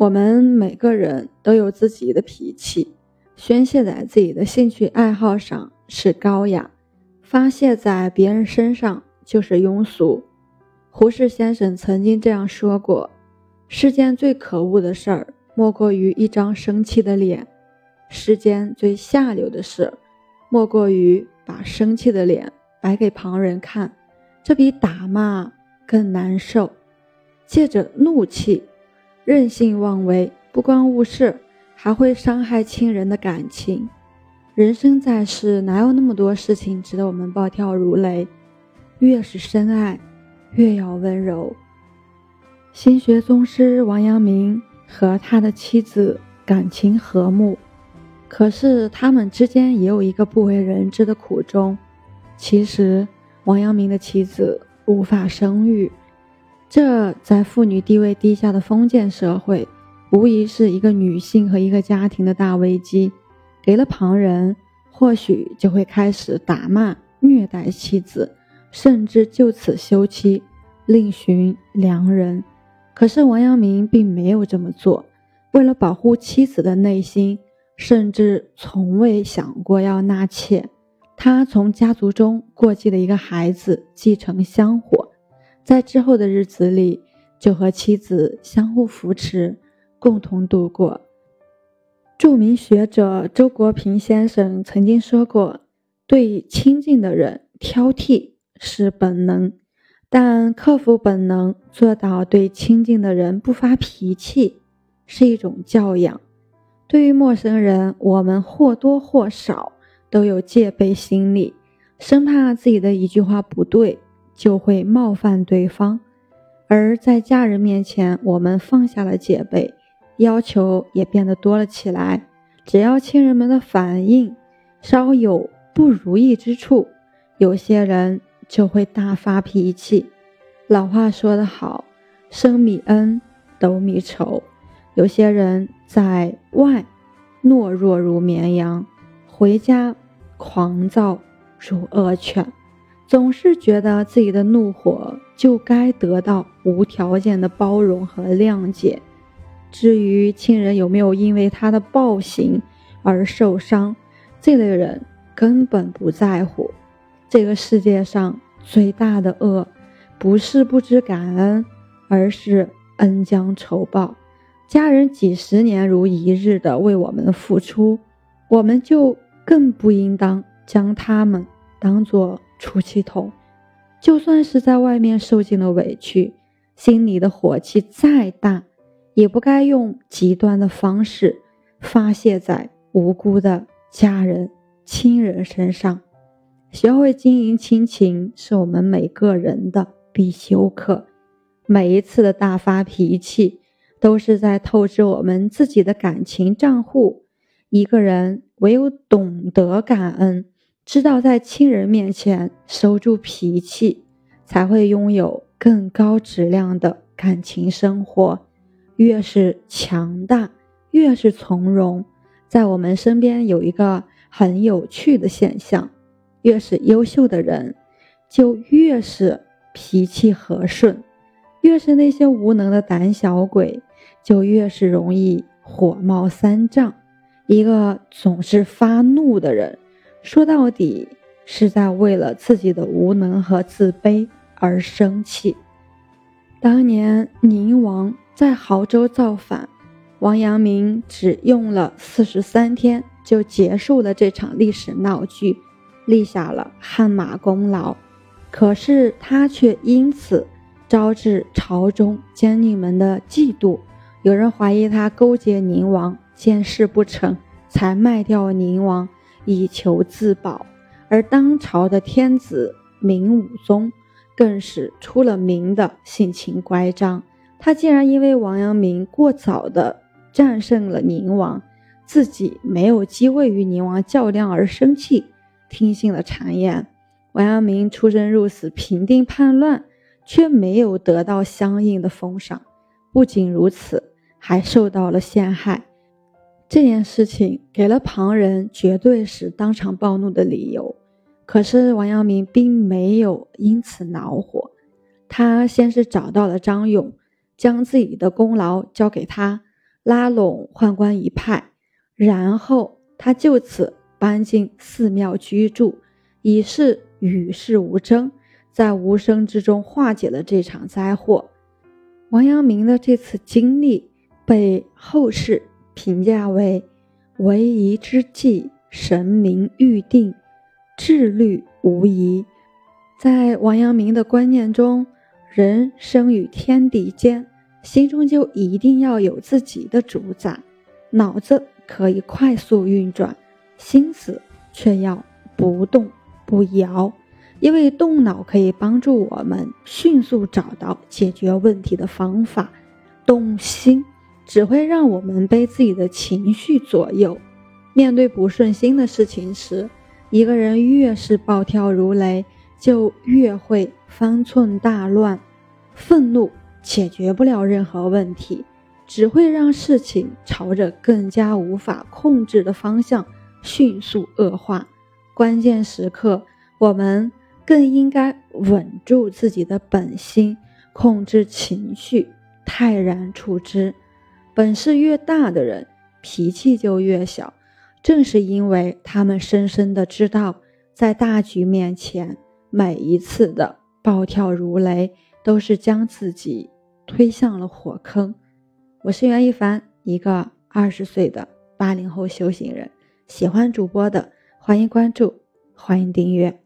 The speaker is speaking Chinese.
我们每个人都有自己的脾气，宣泄在自己的兴趣爱好上是高雅，发泄在别人身上就是庸俗。胡适先生曾经这样说过：“世间最可恶的事儿，莫过于一张生气的脸；世间最下流的事，莫过于把生气的脸摆给旁人看，这比打骂更难受。借着怒气。”任性妄为、不关误事，还会伤害亲人的感情。人生在世，哪有那么多事情值得我们暴跳如雷？越是深爱，越要温柔。心学宗师王阳明和他的妻子感情和睦，可是他们之间也有一个不为人知的苦衷。其实，王阳明的妻子无法生育。这在妇女地位低下的封建社会，无疑是一个女性和一个家庭的大危机。给了旁人，或许就会开始打骂、虐待妻子，甚至就此休妻，另寻良人。可是王阳明并没有这么做，为了保护妻子的内心，甚至从未想过要纳妾。他从家族中过继了一个孩子，继承香火。在之后的日子里，就和妻子相互扶持，共同度过。著名学者周国平先生曾经说过：“对亲近的人挑剔是本能，但克服本能，做到对亲近的人不发脾气，是一种教养。对于陌生人，我们或多或少都有戒备心理，生怕自己的一句话不对。”就会冒犯对方，而在家人面前，我们放下了戒备，要求也变得多了起来。只要亲人们的反应稍有不如意之处，有些人就会大发脾气。老话说得好，“升米恩，斗米仇”。有些人在外懦弱如绵羊，回家狂躁如恶犬。总是觉得自己的怒火就该得到无条件的包容和谅解，至于亲人有没有因为他的暴行而受伤，这类人根本不在乎。这个世界上最大的恶，不是不知感恩，而是恩将仇报。家人几十年如一日的为我们付出，我们就更不应当将他们当做。出气筒，就算是在外面受尽了委屈，心里的火气再大，也不该用极端的方式发泄在无辜的家人、亲人身上。学会经营亲情，是我们每个人的必修课。每一次的大发脾气，都是在透支我们自己的感情账户。一个人唯有懂得感恩。知道在亲人面前收住脾气，才会拥有更高质量的感情生活。越是强大，越是从容。在我们身边有一个很有趣的现象：越是优秀的人，就越是脾气和顺；越是那些无能的胆小鬼，就越是容易火冒三丈。一个总是发怒的人。说到底，是在为了自己的无能和自卑而生气。当年宁王在亳州造反，王阳明只用了四十三天就结束了这场历史闹剧，立下了汗马功劳。可是他却因此招致朝中奸佞们的嫉妒，有人怀疑他勾结宁王，见事不成，才卖掉宁王。以求自保，而当朝的天子明武宗更是出了名的性情乖张。他竟然因为王阳明过早的战胜了宁王，自己没有机会与宁王较量而生气，听信了谗言。王阳明出生入死，平定叛乱，却没有得到相应的封赏。不仅如此，还受到了陷害。这件事情给了旁人绝对是当场暴怒的理由，可是王阳明并没有因此恼火。他先是找到了张勇，将自己的功劳交给他，拉拢宦官一派，然后他就此搬进寺庙居住，以示与世无争，在无声之中化解了这场灾祸。王阳明的这次经历被后世评价为为宜之计，神明预定，志虑无疑。在王阳明的观念中，人生于天地间。心中就一定要有自己的主宰，脑子可以快速运转，心思却要不动不摇，因为动脑可以帮助我们迅速找到解决问题的方法，动心只会让我们被自己的情绪左右。面对不顺心的事情时，一个人越是暴跳如雷，就越会方寸大乱，愤怒。解决不了任何问题，只会让事情朝着更加无法控制的方向迅速恶化。关键时刻，我们更应该稳住自己的本心，控制情绪，泰然处之。本事越大的人，脾气就越小，正是因为他们深深的知道，在大局面前，每一次的暴跳如雷。都是将自己推向了火坑。我是袁一凡，一个二十岁的八零后修行人。喜欢主播的，欢迎关注，欢迎订阅。